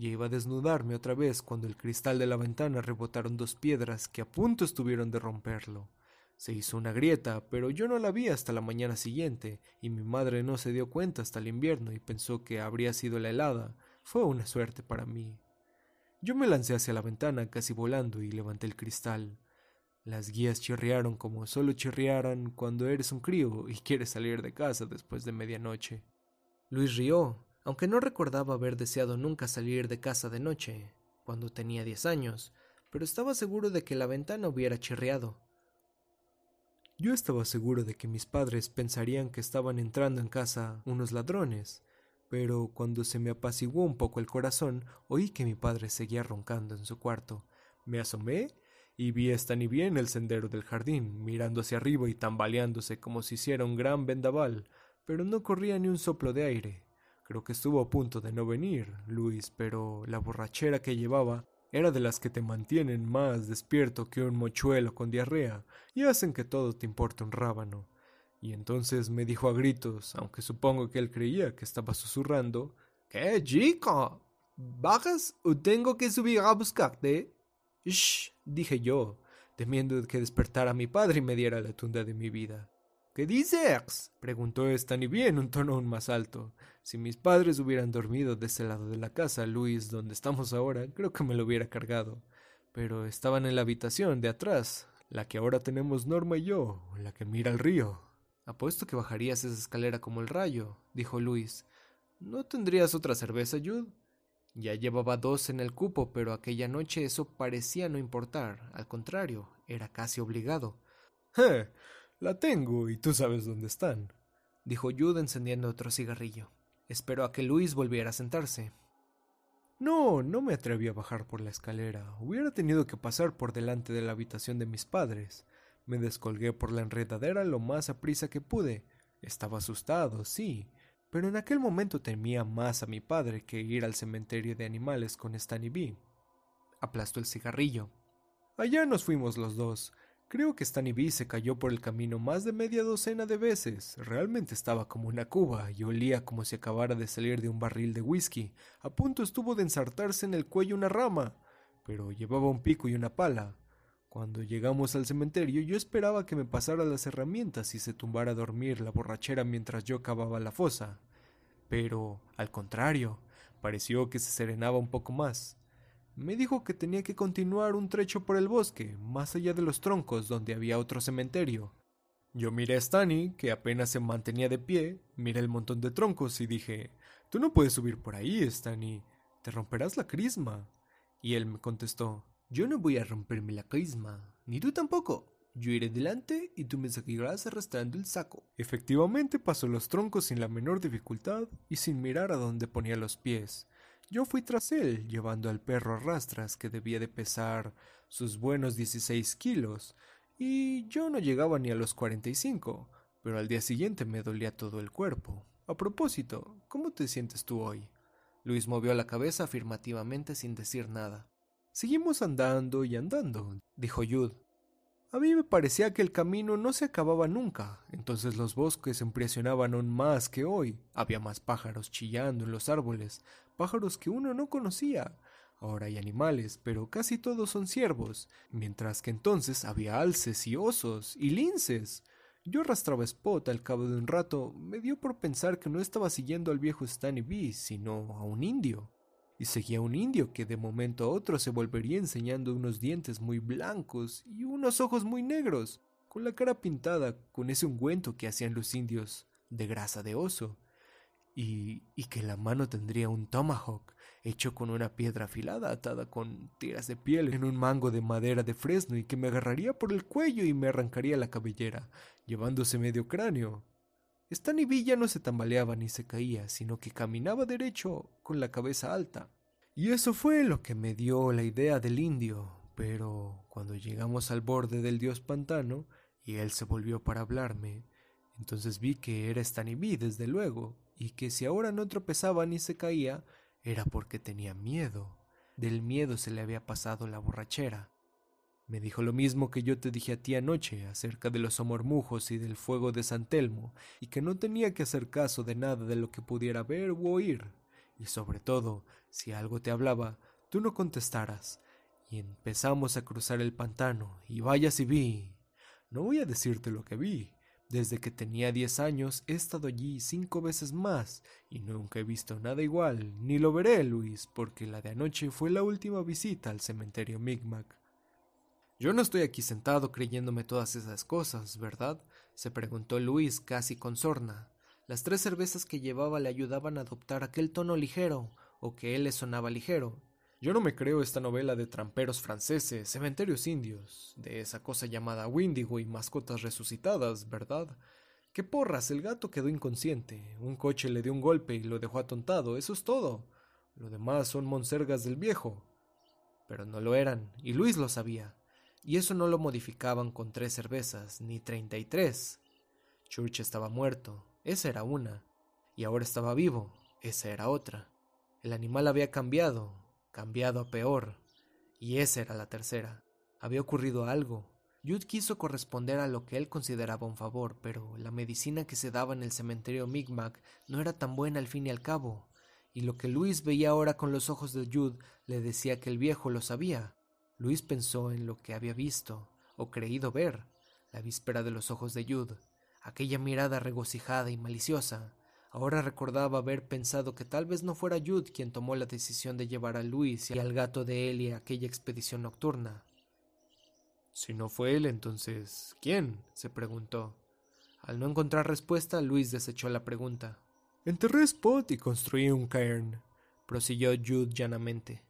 Ya iba a desnudarme otra vez cuando el cristal de la ventana rebotaron dos piedras que a punto estuvieron de romperlo. Se hizo una grieta, pero yo no la vi hasta la mañana siguiente, y mi madre no se dio cuenta hasta el invierno y pensó que habría sido la helada. Fue una suerte para mí. Yo me lancé hacia la ventana casi volando y levanté el cristal. Las guías chirriaron como solo chirriaran cuando eres un crío y quieres salir de casa después de medianoche. Luis rió, aunque no recordaba haber deseado nunca salir de casa de noche, cuando tenía diez años, pero estaba seguro de que la ventana hubiera chirriado. Yo estaba seguro de que mis padres pensarían que estaban entrando en casa unos ladrones, pero cuando se me apaciguó un poco el corazón, oí que mi padre seguía roncando en su cuarto. Me asomé y vi a Stan y en el sendero del jardín, mirando hacia arriba y tambaleándose como si hiciera un gran vendaval, pero no corría ni un soplo de aire. Creo que estuvo a punto de no venir, Luis, pero la borrachera que llevaba era de las que te mantienen más despierto que un mochuelo con diarrea y hacen que todo te importe un rábano. Y entonces me dijo a gritos, aunque supongo que él creía que estaba susurrando, ¿Qué, chico? ¿Bajas o tengo que subir a buscarte? Shh, dije yo, temiendo que despertara a mi padre y me diera la tunda de mi vida. ¿Qué dices? preguntó Stanley en un tono aún más alto. Si mis padres hubieran dormido de ese lado de la casa, Luis, donde estamos ahora, creo que me lo hubiera cargado. Pero estaban en la habitación de atrás, la que ahora tenemos Norma y yo, la que mira al río. Apuesto que bajarías esa escalera como el rayo, dijo Luis. ¿No tendrías otra cerveza, Jude? Ya llevaba dos en el cupo, pero aquella noche eso parecía no importar. Al contrario, era casi obligado. ¡Je! La tengo y tú sabes dónde están, dijo Jude encendiendo otro cigarrillo. Esperó a que Luis volviera a sentarse. No, no me atreví a bajar por la escalera. Hubiera tenido que pasar por delante de la habitación de mis padres. Me descolgué por la enredadera lo más aprisa que pude. Estaba asustado, sí, pero en aquel momento temía más a mi padre que ir al cementerio de animales con Stanley B. Aplastó el cigarrillo. Allá nos fuimos los dos. Creo que Stanley B se cayó por el camino más de media docena de veces. Realmente estaba como una cuba y olía como si acabara de salir de un barril de whisky. A punto estuvo de ensartarse en el cuello una rama, pero llevaba un pico y una pala. Cuando llegamos al cementerio yo esperaba que me pasara las herramientas y se tumbara a dormir la borrachera mientras yo cavaba la fosa. Pero, al contrario, pareció que se serenaba un poco más. Me dijo que tenía que continuar un trecho por el bosque, más allá de los troncos donde había otro cementerio. Yo miré a Stani, que apenas se mantenía de pie, miré el montón de troncos y dije, Tú no puedes subir por ahí, Stani, te romperás la crisma. Y él me contestó, Yo no voy a romperme la crisma, ni tú tampoco. Yo iré delante y tú me seguirás arrastrando el saco. Efectivamente pasó los troncos sin la menor dificultad y sin mirar a dónde ponía los pies. Yo fui tras él, llevando al perro a rastras que debía de pesar sus buenos 16 kilos, y yo no llegaba ni a los 45, pero al día siguiente me dolía todo el cuerpo. A propósito, ¿cómo te sientes tú hoy? Luis movió la cabeza afirmativamente sin decir nada. Seguimos andando y andando, dijo Jude. A mí me parecía que el camino no se acababa nunca, entonces los bosques impresionaban aún más que hoy. Había más pájaros chillando en los árboles, pájaros que uno no conocía. Ahora hay animales, pero casi todos son ciervos, mientras que entonces había alces y osos y linces. Yo arrastraba Spot al cabo de un rato, me dio por pensar que no estaba siguiendo al viejo Stanny B, sino a un indio y seguía un indio que de momento a otro se volvería enseñando unos dientes muy blancos y unos ojos muy negros, con la cara pintada con ese ungüento que hacían los indios de grasa de oso, y, y que la mano tendría un tomahawk hecho con una piedra afilada atada con tiras de piel en un mango de madera de fresno y que me agarraría por el cuello y me arrancaría la cabellera, llevándose medio cráneo, Ya no se tambaleaba ni se caía, sino que caminaba derecho con la cabeza alta. Y eso fue lo que me dio la idea del indio. Pero cuando llegamos al borde del dios pantano, y él se volvió para hablarme, entonces vi que era Stan y desde luego, y que si ahora no tropezaba ni se caía, era porque tenía miedo. Del miedo se le había pasado la borrachera. Me dijo lo mismo que yo te dije a ti anoche acerca de los amormujos y del fuego de San Telmo, y que no tenía que hacer caso de nada de lo que pudiera ver u oír. Y sobre todo, si algo te hablaba, tú no contestaras. Y empezamos a cruzar el pantano, y vaya si vi. No voy a decirte lo que vi. Desde que tenía diez años he estado allí cinco veces más, y nunca he visto nada igual, ni lo veré, Luis, porque la de anoche fue la última visita al cementerio Micmac. Yo no estoy aquí sentado creyéndome todas esas cosas, ¿verdad? se preguntó Luis casi con sorna. Las tres cervezas que llevaba le ayudaban a adoptar aquel tono ligero, o que él le sonaba ligero. Yo no me creo esta novela de tramperos franceses, cementerios indios, de esa cosa llamada Windigo y mascotas resucitadas, ¿verdad? ¡Qué porras! El gato quedó inconsciente. Un coche le dio un golpe y lo dejó atontado. Eso es todo. Lo demás son monsergas del viejo. Pero no lo eran, y Luis lo sabía. Y eso no lo modificaban con tres cervezas, ni treinta y tres. Church estaba muerto, esa era una, y ahora estaba vivo, esa era otra. El animal había cambiado, cambiado a peor, y esa era la tercera. Había ocurrido algo. Jude quiso corresponder a lo que él consideraba un favor, pero la medicina que se daba en el cementerio Micmac no era tan buena al fin y al cabo, y lo que Luis veía ahora con los ojos de Jude le decía que el viejo lo sabía. Luis pensó en lo que había visto, o creído ver, la víspera de los ojos de Jude, aquella mirada regocijada y maliciosa. Ahora recordaba haber pensado que tal vez no fuera Jude quien tomó la decisión de llevar a Luis y al gato de Ellie a aquella expedición nocturna. Si no fue él, entonces, ¿quién? se preguntó. Al no encontrar respuesta, Luis desechó la pregunta. Enterré Spot y construí un cairn, prosiguió Jude llanamente.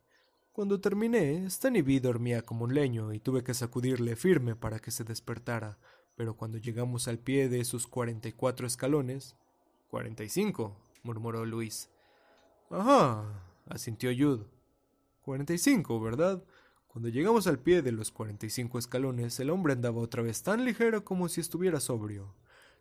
Cuando terminé, Stanny B dormía como un leño y tuve que sacudirle firme para que se despertara, pero cuando llegamos al pie de esos cuarenta y cuatro escalones... Cuarenta y cinco, murmuró Luis. Ajá, asintió Jude. Cuarenta y cinco, ¿verdad? Cuando llegamos al pie de los cuarenta y cinco escalones, el hombre andaba otra vez tan ligero como si estuviera sobrio.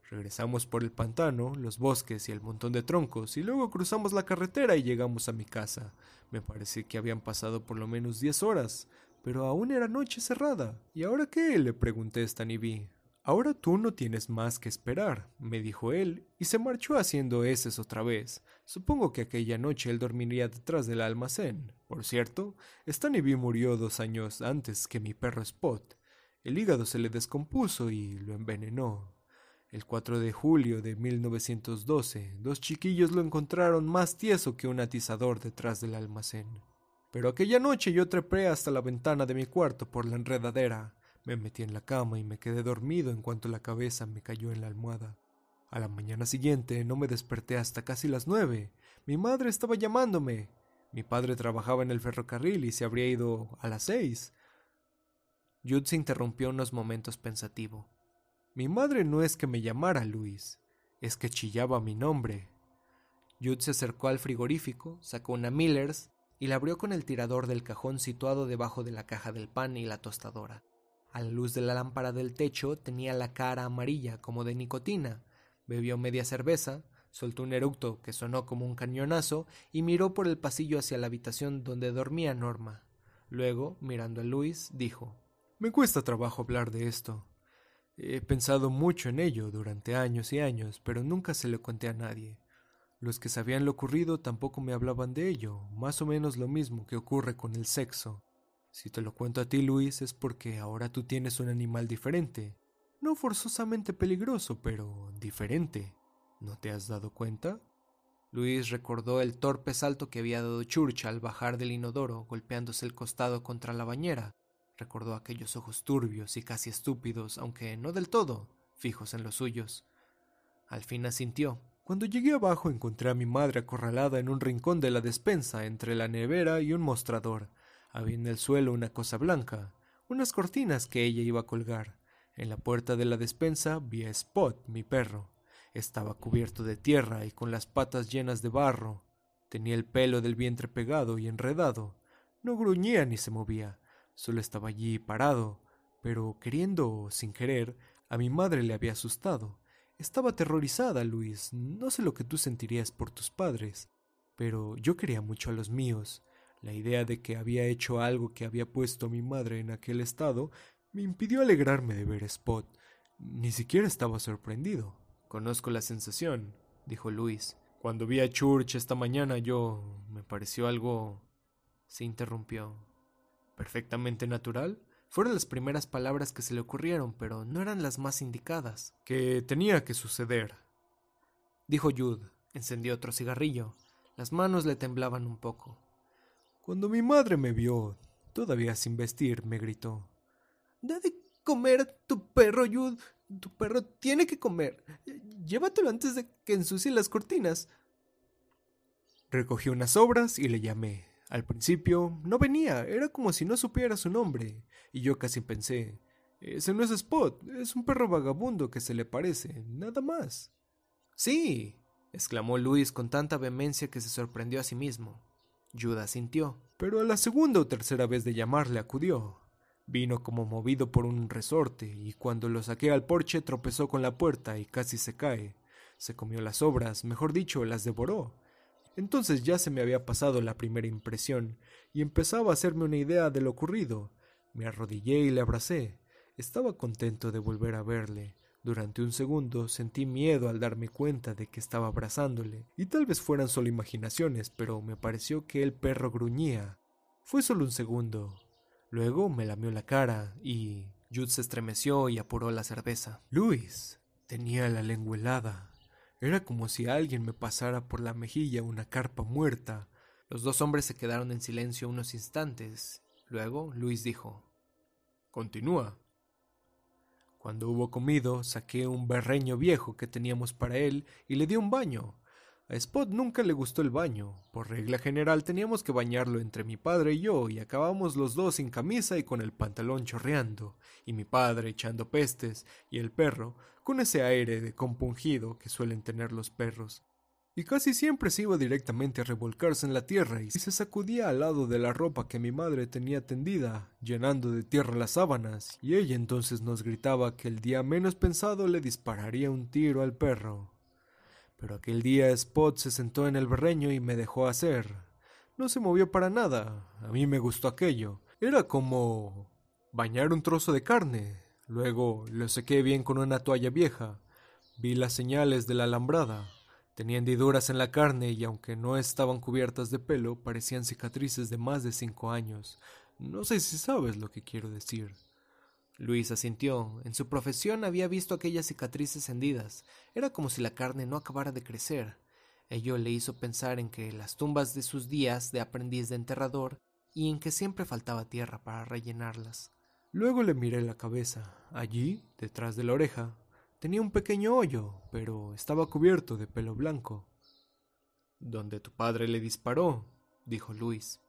Regresamos por el pantano, los bosques y el montón de troncos, y luego cruzamos la carretera y llegamos a mi casa. Me parece que habían pasado por lo menos diez horas, pero aún era noche cerrada. ¿Y ahora qué? le pregunté a Staniby. Ahora tú no tienes más que esperar, me dijo él, y se marchó haciendo heces otra vez. Supongo que aquella noche él dormiría detrás del almacén. Por cierto, Staniby murió dos años antes que mi perro Spot. El hígado se le descompuso y lo envenenó. El 4 de julio de 1912, dos chiquillos lo encontraron más tieso que un atizador detrás del almacén. Pero aquella noche yo trepé hasta la ventana de mi cuarto por la enredadera, me metí en la cama y me quedé dormido en cuanto la cabeza me cayó en la almohada. A la mañana siguiente no me desperté hasta casi las nueve. Mi madre estaba llamándome. Mi padre trabajaba en el ferrocarril y se habría ido a las seis. Jude se interrumpió unos momentos pensativo. Mi madre no es que me llamara Luis, es que chillaba mi nombre. Jude se acercó al frigorífico, sacó una Millers y la abrió con el tirador del cajón situado debajo de la caja del pan y la tostadora. A la luz de la lámpara del techo tenía la cara amarilla como de nicotina. Bebió media cerveza, soltó un eructo que sonó como un cañonazo y miró por el pasillo hacia la habitación donde dormía Norma. Luego, mirando a Luis, dijo Me cuesta trabajo hablar de esto. He pensado mucho en ello durante años y años, pero nunca se lo conté a nadie. Los que sabían lo ocurrido tampoco me hablaban de ello, más o menos lo mismo que ocurre con el sexo. Si te lo cuento a ti, Luis, es porque ahora tú tienes un animal diferente. No forzosamente peligroso, pero diferente. ¿No te has dado cuenta? Luis recordó el torpe salto que había dado Church al bajar del inodoro, golpeándose el costado contra la bañera, Recordó aquellos ojos turbios y casi estúpidos, aunque no del todo, fijos en los suyos. Al fin asintió. Cuando llegué abajo encontré a mi madre acorralada en un rincón de la despensa entre la nevera y un mostrador. Había en el suelo una cosa blanca, unas cortinas que ella iba a colgar. En la puerta de la despensa vi a Spot, mi perro. Estaba cubierto de tierra y con las patas llenas de barro. Tenía el pelo del vientre pegado y enredado. No gruñía ni se movía. Solo estaba allí parado, pero queriendo o sin querer, a mi madre le había asustado. Estaba aterrorizada, Luis. No sé lo que tú sentirías por tus padres, pero yo quería mucho a los míos. La idea de que había hecho algo que había puesto a mi madre en aquel estado me impidió alegrarme de ver a Spot. Ni siquiera estaba sorprendido. Conozco la sensación, dijo Luis. Cuando vi a Church esta mañana yo me pareció algo... se interrumpió perfectamente natural, fueron las primeras palabras que se le ocurrieron, pero no eran las más indicadas. Que tenía que suceder. Dijo Jude. Encendió otro cigarrillo. Las manos le temblaban un poco. Cuando mi madre me vio, todavía sin vestir, me gritó. Da de comer a tu perro, Jude. Tu perro tiene que comer. Llévatelo antes de que ensucie las cortinas. Recogí unas sobras y le llamé. Al principio no venía, era como si no supiera su nombre, y yo casi pensé, ese no es Spot, es un perro vagabundo que se le parece, nada más. Sí, exclamó Luis con tanta vehemencia que se sorprendió a sí mismo. Judas sintió. Pero a la segunda o tercera vez de llamarle acudió. Vino como movido por un resorte, y cuando lo saqué al porche tropezó con la puerta y casi se cae. Se comió las obras, mejor dicho, las devoró. Entonces ya se me había pasado la primera impresión, y empezaba a hacerme una idea de lo ocurrido. Me arrodillé y le abracé. Estaba contento de volver a verle. Durante un segundo sentí miedo al darme cuenta de que estaba abrazándole, y tal vez fueran solo imaginaciones, pero me pareció que el perro gruñía. Fue solo un segundo. Luego me lamió la cara y... Jude se estremeció y apuró la cerveza. Luis, Tenía la lengua helada. Era como si alguien me pasara por la mejilla una carpa muerta. Los dos hombres se quedaron en silencio unos instantes. Luego Luis dijo Continúa. Cuando hubo comido, saqué un berreño viejo que teníamos para él y le di un baño. A Spot nunca le gustó el baño. Por regla general teníamos que bañarlo entre mi padre y yo, y acabamos los dos sin camisa y con el pantalón chorreando, y mi padre echando pestes, y el perro, con ese aire de compungido que suelen tener los perros. Y casi siempre se iba directamente a revolcarse en la tierra y se sacudía al lado de la ropa que mi madre tenía tendida, llenando de tierra las sábanas, y ella entonces nos gritaba que el día menos pensado le dispararía un tiro al perro. Pero aquel día Spot se sentó en el berreño y me dejó hacer. No se movió para nada. A mí me gustó aquello. Era como bañar un trozo de carne. Luego lo sequé bien con una toalla vieja. Vi las señales de la alambrada. Tenía hendiduras en la carne y aunque no estaban cubiertas de pelo, parecían cicatrices de más de cinco años. No sé si sabes lo que quiero decir. Luis asintió. En su profesión había visto aquellas cicatrices hendidas. Era como si la carne no acabara de crecer. Ello le hizo pensar en que las tumbas de sus días de aprendiz de enterrador y en que siempre faltaba tierra para rellenarlas. Luego le miré la cabeza. Allí, detrás de la oreja, tenía un pequeño hoyo, pero estaba cubierto de pelo blanco. Donde tu padre le disparó, dijo Luis.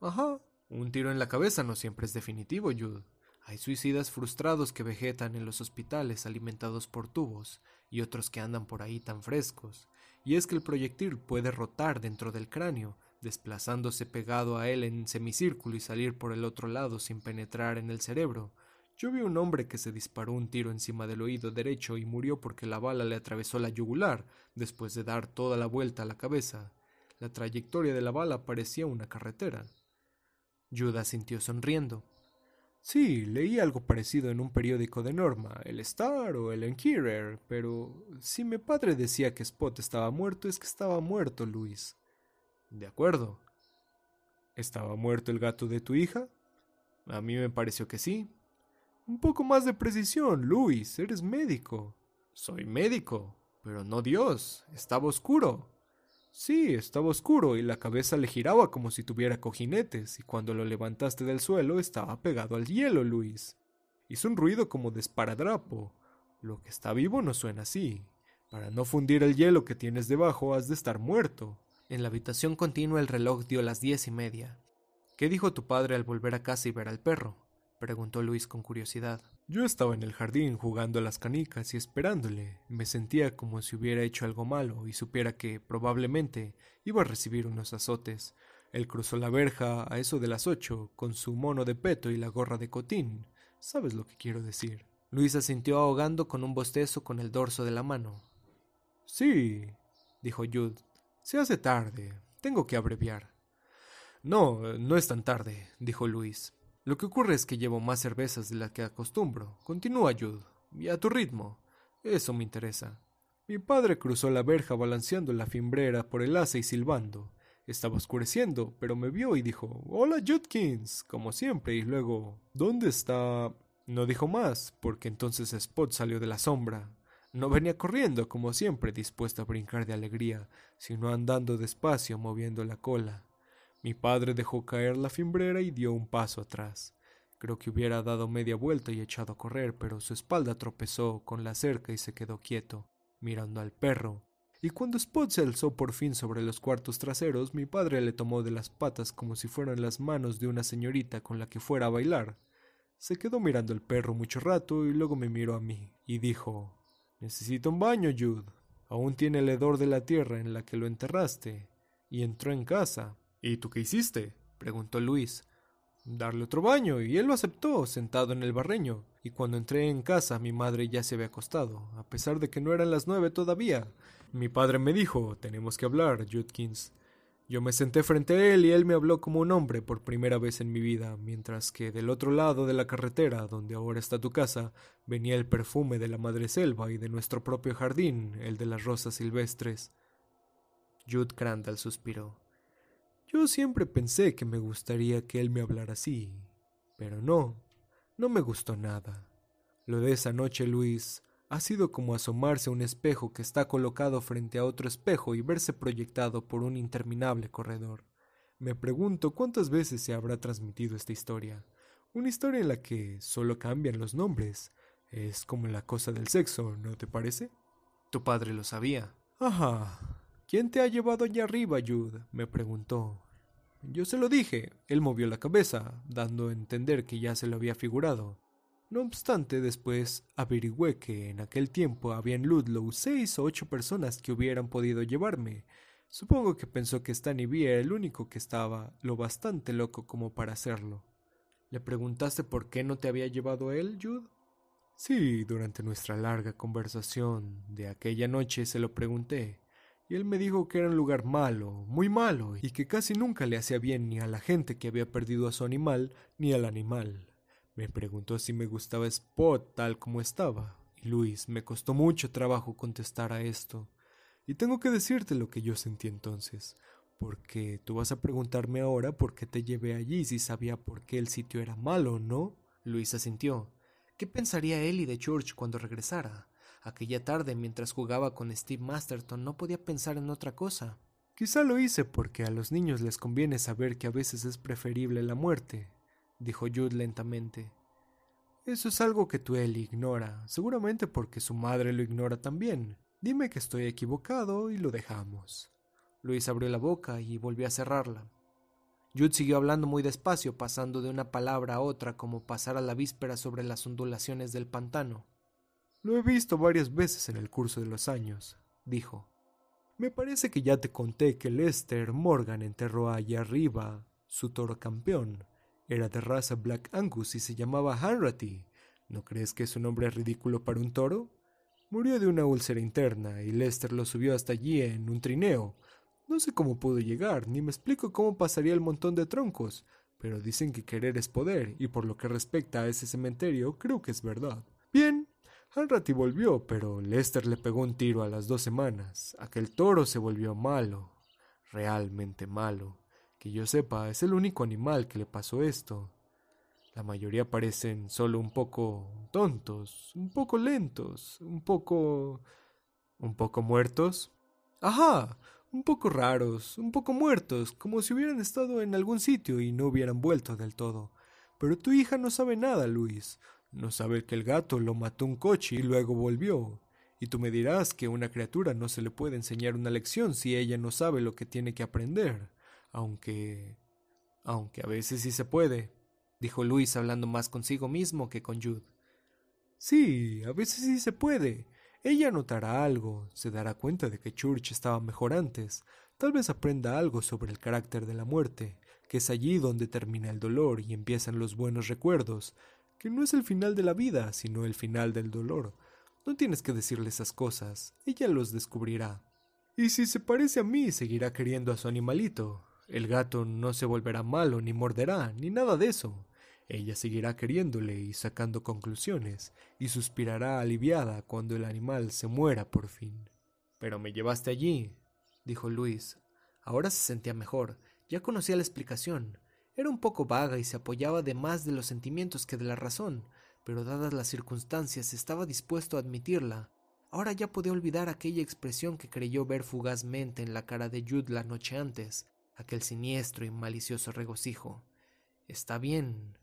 Ajá. Un tiro en la cabeza no siempre es definitivo, Jude. Hay suicidas frustrados que vegetan en los hospitales alimentados por tubos y otros que andan por ahí tan frescos. Y es que el proyectil puede rotar dentro del cráneo, desplazándose pegado a él en semicírculo y salir por el otro lado sin penetrar en el cerebro. Yo vi un hombre que se disparó un tiro encima del oído derecho y murió porque la bala le atravesó la yugular después de dar toda la vuelta a la cabeza. La trayectoria de la bala parecía una carretera. Judas sintió sonriendo. Sí, leí algo parecido en un periódico de Norma, el Star o el Enquirer, pero si mi padre decía que Spot estaba muerto, es que estaba muerto, Luis. De acuerdo. ¿Estaba muerto el gato de tu hija? A mí me pareció que sí. Un poco más de precisión, Luis, eres médico. Soy médico, pero no Dios. Estaba oscuro. Sí, estaba oscuro y la cabeza le giraba como si tuviera cojinetes, y cuando lo levantaste del suelo estaba pegado al hielo, Luis. Hizo un ruido como de esparadrapo. Lo que está vivo no suena así. Para no fundir el hielo que tienes debajo has de estar muerto. En la habitación continua el reloj dio las diez y media. ¿Qué dijo tu padre al volver a casa y ver al perro? preguntó Luis con curiosidad. Yo estaba en el jardín jugando a las canicas y esperándole. Me sentía como si hubiera hecho algo malo y supiera que, probablemente, iba a recibir unos azotes. Él cruzó la verja a eso de las ocho, con su mono de peto y la gorra de cotín. ¿Sabes lo que quiero decir? Luis asintió ahogando con un bostezo con el dorso de la mano. Sí, dijo Jude. Se hace tarde. Tengo que abreviar. No, no es tan tarde, dijo Luis. Lo que ocurre es que llevo más cervezas de las que acostumbro. Continúa, Jude. Y a tu ritmo. Eso me interesa. Mi padre cruzó la verja balanceando la fimbrera por el asa y silbando. Estaba oscureciendo, pero me vio y dijo Hola, Judkins, como siempre, y luego ¿Dónde está? No dijo más, porque entonces Spot salió de la sombra. No venía corriendo, como siempre, dispuesto a brincar de alegría, sino andando despacio, moviendo la cola. Mi padre dejó caer la fimbrera y dio un paso atrás. Creo que hubiera dado media vuelta y echado a correr, pero su espalda tropezó con la cerca y se quedó quieto, mirando al perro. Y cuando Spot se alzó por fin sobre los cuartos traseros, mi padre le tomó de las patas como si fueran las manos de una señorita con la que fuera a bailar. Se quedó mirando al perro mucho rato y luego me miró a mí y dijo Necesito un baño, Jude. Aún tiene el hedor de la tierra en la que lo enterraste. Y entró en casa. ¿Y tú qué hiciste? preguntó Luis. Darle otro baño, y él lo aceptó, sentado en el barreño. Y cuando entré en casa, mi madre ya se había acostado, a pesar de que no eran las nueve todavía. Mi padre me dijo, tenemos que hablar, Judkins. Yo me senté frente a él y él me habló como un hombre por primera vez en mi vida, mientras que del otro lado de la carretera, donde ahora está tu casa, venía el perfume de la madre selva y de nuestro propio jardín, el de las rosas silvestres. Jude Crandall suspiró. Yo siempre pensé que me gustaría que él me hablara así, pero no, no me gustó nada. Lo de esa noche, Luis, Ha sido como asomarse a un espejo que está colocado frente a otro espejo y verse proyectado por un interminable corredor. Me pregunto cuántas veces se habrá transmitido esta historia. Una historia en la que solo cambian los nombres. Es como la cosa del sexo, ¿no te parece? Tu padre lo sabía. Ajá. ¿Quién te ha llevado allá arriba, Jude? me preguntó. Yo se lo dije. Él movió la cabeza, dando a entender que ya se lo había figurado. No obstante, después averigüé que en aquel tiempo había en Ludlow seis o ocho personas que hubieran podido llevarme. Supongo que pensó que Stanley B era el único que estaba lo bastante loco como para hacerlo. ¿Le preguntaste por qué no te había llevado él, Jude? Sí, durante nuestra larga conversación de aquella noche se lo pregunté, y él me dijo que era un lugar malo, muy malo, y que casi nunca le hacía bien ni a la gente que había perdido a su animal, ni al animal. Me preguntó si me gustaba Spot tal como estaba, y Luis, me costó mucho trabajo contestar a esto. Y tengo que decirte lo que yo sentí entonces, porque tú vas a preguntarme ahora por qué te llevé allí si sabía por qué el sitio era malo, ¿no? Luis asintió. ¿Qué pensaría Ellie de Church cuando regresara? Aquella tarde, mientras jugaba con Steve Masterton, no podía pensar en otra cosa. Quizá lo hice porque a los niños les conviene saber que a veces es preferible la muerte, dijo Jude lentamente. Eso es algo que tú él ignora, seguramente porque su madre lo ignora también. Dime que estoy equivocado y lo dejamos. Luis abrió la boca y volvió a cerrarla. Jude siguió hablando muy despacio, pasando de una palabra a otra como pasar a la víspera sobre las ondulaciones del pantano. Lo he visto varias veces en el curso de los años, dijo. Me parece que ya te conté que Lester Morgan enterró allá arriba su toro campeón, era de raza Black Angus y se llamaba Hanratty. ¿No crees que es un nombre ridículo para un toro? Murió de una úlcera interna y Lester lo subió hasta allí en un trineo. No sé cómo pudo llegar, ni me explico cómo pasaría el montón de troncos, pero dicen que querer es poder, y por lo que respecta a ese cementerio, creo que es verdad. Bien, Hanratty volvió, pero Lester le pegó un tiro a las dos semanas. Aquel toro se volvió malo, realmente malo yo sepa, es el único animal que le pasó esto. La mayoría parecen solo un poco tontos, un poco lentos, un poco... un poco muertos. Ajá, un poco raros, un poco muertos, como si hubieran estado en algún sitio y no hubieran vuelto del todo. Pero tu hija no sabe nada, Luis. No sabe que el gato lo mató un coche y luego volvió. Y tú me dirás que a una criatura no se le puede enseñar una lección si ella no sabe lo que tiene que aprender aunque... aunque a veces sí se puede, dijo Luis hablando más consigo mismo que con Jude. Sí, a veces sí se puede. Ella notará algo, se dará cuenta de que Church estaba mejor antes, tal vez aprenda algo sobre el carácter de la muerte, que es allí donde termina el dolor y empiezan los buenos recuerdos, que no es el final de la vida, sino el final del dolor. No tienes que decirle esas cosas, ella los descubrirá. Y si se parece a mí, seguirá queriendo a su animalito, el gato no se volverá malo, ni morderá, ni nada de eso. Ella seguirá queriéndole y sacando conclusiones, y suspirará aliviada cuando el animal se muera por fin. Pero me llevaste allí, dijo Luis. Ahora se sentía mejor, ya conocía la explicación. Era un poco vaga y se apoyaba de más de los sentimientos que de la razón, pero dadas las circunstancias estaba dispuesto a admitirla. Ahora ya podía olvidar aquella expresión que creyó ver fugazmente en la cara de Jude la noche antes, aquel siniestro y malicioso regocijo. Está bien.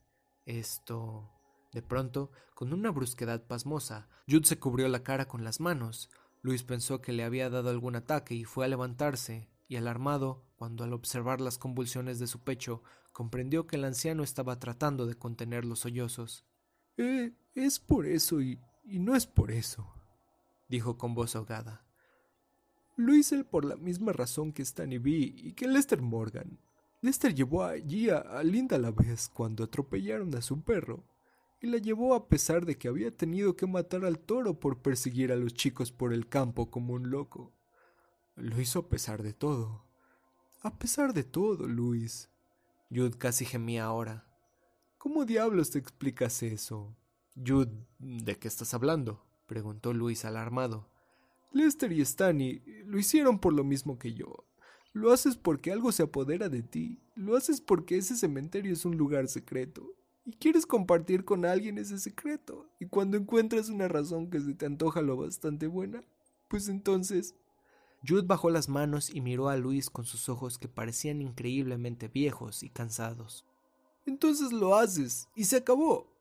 Esto. De pronto, con una brusquedad pasmosa, Jude se cubrió la cara con las manos. Luis pensó que le había dado algún ataque y fue a levantarse, y alarmado, cuando al observar las convulsiones de su pecho, comprendió que el anciano estaba tratando de contener los sollozos. Eh, es por eso y, no es por eso, dijo con voz ahogada. Lo hice por la misma razón que Stanley B y que Lester Morgan. Lester llevó allí a, Linda a la vez cuando atropellaron a su perro, y la llevó a pesar de que había tenido que matar al toro por perseguir a los chicos por el campo como un loco. Lo hizo a pesar de todo. A pesar de todo, Luis. Jude casi gemía ahora. ¿Cómo diablos te explicas eso? Jude, ¿de qué estás hablando? preguntó Luis alarmado. Lester y Stanny lo hicieron por lo mismo que yo. Lo haces porque algo se apodera de ti. Lo haces porque ese cementerio es un lugar secreto. y quieres compartir con alguien ese secreto. Y cuando encuentras una razón que se te antoja lo bastante buena, pues entonces... Jude bajó las manos y miró a Luis con sus ojos que parecían increíblemente viejos y cansados. Entonces lo haces y se acabó.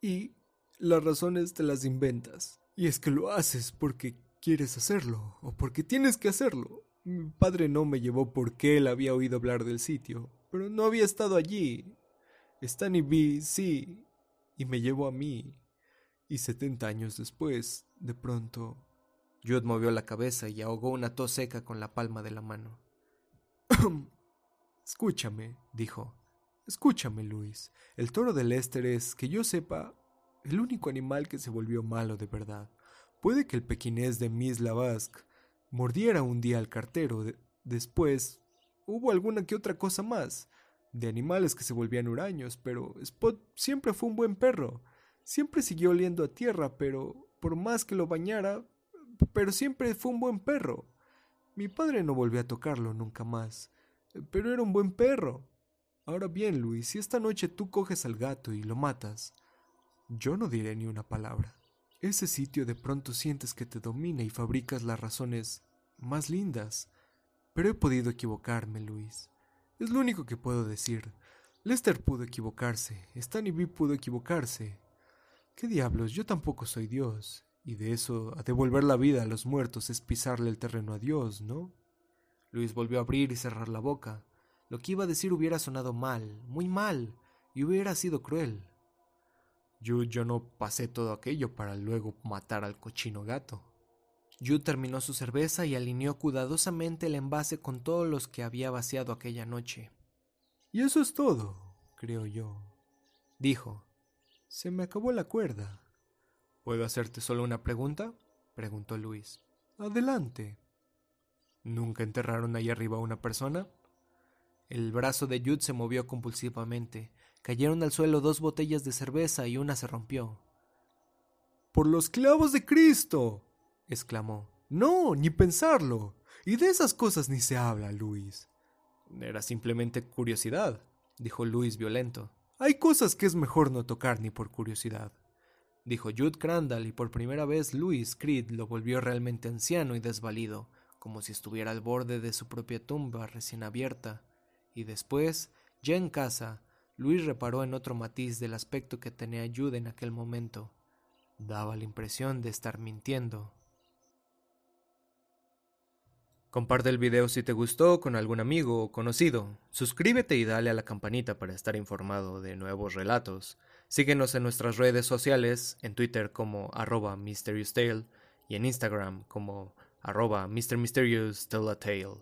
Y las razones te las inventas. Y es que lo haces porque quieres hacerlo o porque tienes que hacerlo. Mi padre no me llevó porque él había oído hablar del sitio, pero no había estado allí. Stan y B, sí, y me llevó a mí. Y setenta años después, de pronto... Jude movió la cabeza y ahogó una tos seca con la palma de la mano. [clears throat] Escúchame, dijo. Escúchame, Luis. El toro de Lester es, que yo sepa, el único animal que se volvió malo de verdad. Puede que el pequinés de Miss Lavasque mordiera un día al cartero. después hubo alguna que otra cosa más, de animales que se volvían huraños, pero Spot siempre fue un buen perro. Siempre siguió oliendo a tierra, pero por más que lo bañara, pero siempre fue un buen perro. Mi padre no volvió a tocarlo nunca más, pero era un buen perro. Ahora bien, Luis, si esta noche tú coges al gato y lo matas, yo no diré ni una palabra. Ese sitio de pronto sientes que te domina y fabricas las razones más lindas. Pero he podido equivocarme, Luis. Es lo único que puedo decir. Lester pudo equivocarse, Stan y B pudo equivocarse. ¿Qué diablos? Yo tampoco soy Dios. Y de eso, a devolver la vida a los muertos es pisarle el terreno a Dios, ¿no? Luis volvió a abrir y cerrar la boca. Lo que iba a decir hubiera sonado mal, muy mal, y hubiera sido cruel. Yo, yo no pasé todo aquello para luego matar al cochino gato. Jude terminó su cerveza y alineó cuidadosamente el envase con todos los que había vaciado aquella noche. Y eso es todo, creo yo, dijo. Se me acabó la cuerda. ¿Puedo hacerte solo una pregunta? preguntó Luis. Adelante. ¿Nunca enterraron ahí arriba a una persona? El brazo de Jude se movió compulsivamente. Cayeron al suelo dos botellas de cerveza y una se rompió. ¡Por los clavos de Cristo! exclamó. No, ni pensarlo. Y de esas cosas ni se habla, Luis. Era simplemente curiosidad, dijo Luis violento. Hay cosas que es mejor no tocar ni por curiosidad, dijo Jude Crandall, y por primera vez Luis Creed lo volvió realmente anciano y desvalido, como si estuviera al borde de su propia tumba recién abierta. Y después, ya en casa, Luis reparó en otro matiz del aspecto que tenía Jude en aquel momento. Daba la impresión de estar mintiendo. Comparte el video si te gustó con algún amigo o conocido. Suscríbete y dale a la campanita para estar informado de nuevos relatos. Síguenos en nuestras redes sociales, en Twitter como arroba Mysterious Tale y en Instagram como arroba Mr. Mysterious Tale